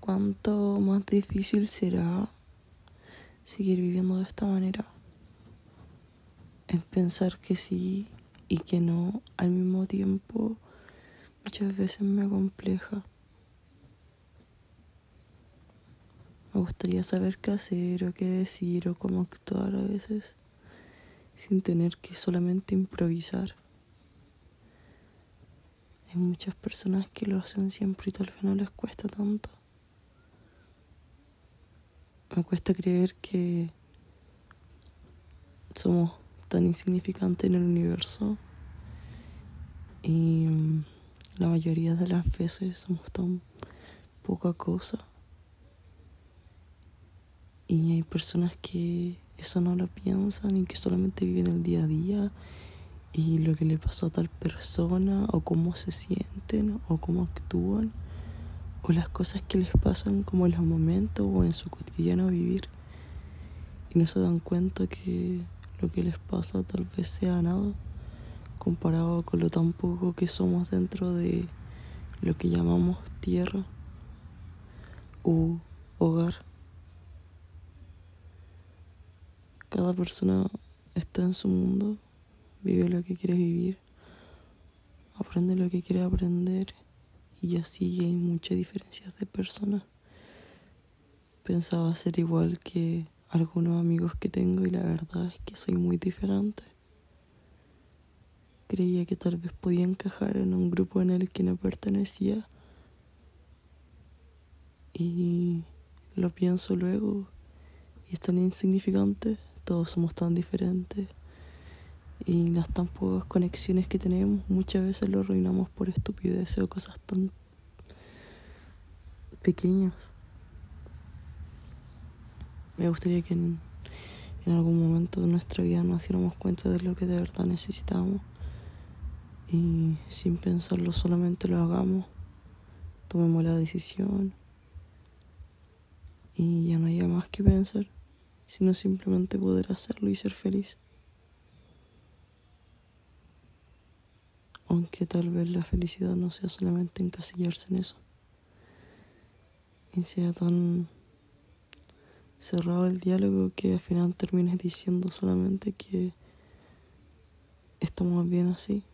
cuánto más difícil será seguir viviendo de esta manera. El pensar que sí y que no al mismo tiempo muchas veces me acompleja. Me gustaría saber qué hacer o qué decir o cómo actuar a veces sin tener que solamente improvisar. Hay muchas personas que lo hacen siempre y tal vez no les cuesta tanto. Me cuesta creer que somos tan insignificantes en el universo y la mayoría de las veces somos tan poca cosa. Y hay personas que eso no lo piensan y que solamente viven el día a día y lo que le pasó a tal persona o cómo se sienten o cómo actúan o las cosas que les pasan como en los momentos o en su cotidiano vivir y no se dan cuenta que lo que les pasa tal vez sea nada comparado con lo tan poco que somos dentro de lo que llamamos tierra u hogar. Cada persona está en su mundo vive lo que quiere vivir, aprende lo que quiere aprender y así hay muchas diferencias de personas. Pensaba ser igual que algunos amigos que tengo y la verdad es que soy muy diferente. Creía que tal vez podía encajar en un grupo en el que no pertenecía y lo pienso luego y es tan insignificante, todos somos tan diferentes y las tan pocas conexiones que tenemos muchas veces lo arruinamos por estupideces o cosas tan pequeñas. Me gustaría que en, en algún momento de nuestra vida nos diéramos cuenta de lo que de verdad necesitamos y sin pensarlo solamente lo hagamos, tomemos la decisión y ya no haya más que pensar, sino simplemente poder hacerlo y ser feliz. Aunque tal vez la felicidad no sea solamente encasillarse en eso y sea tan cerrado el diálogo que al final termines diciendo solamente que estamos bien así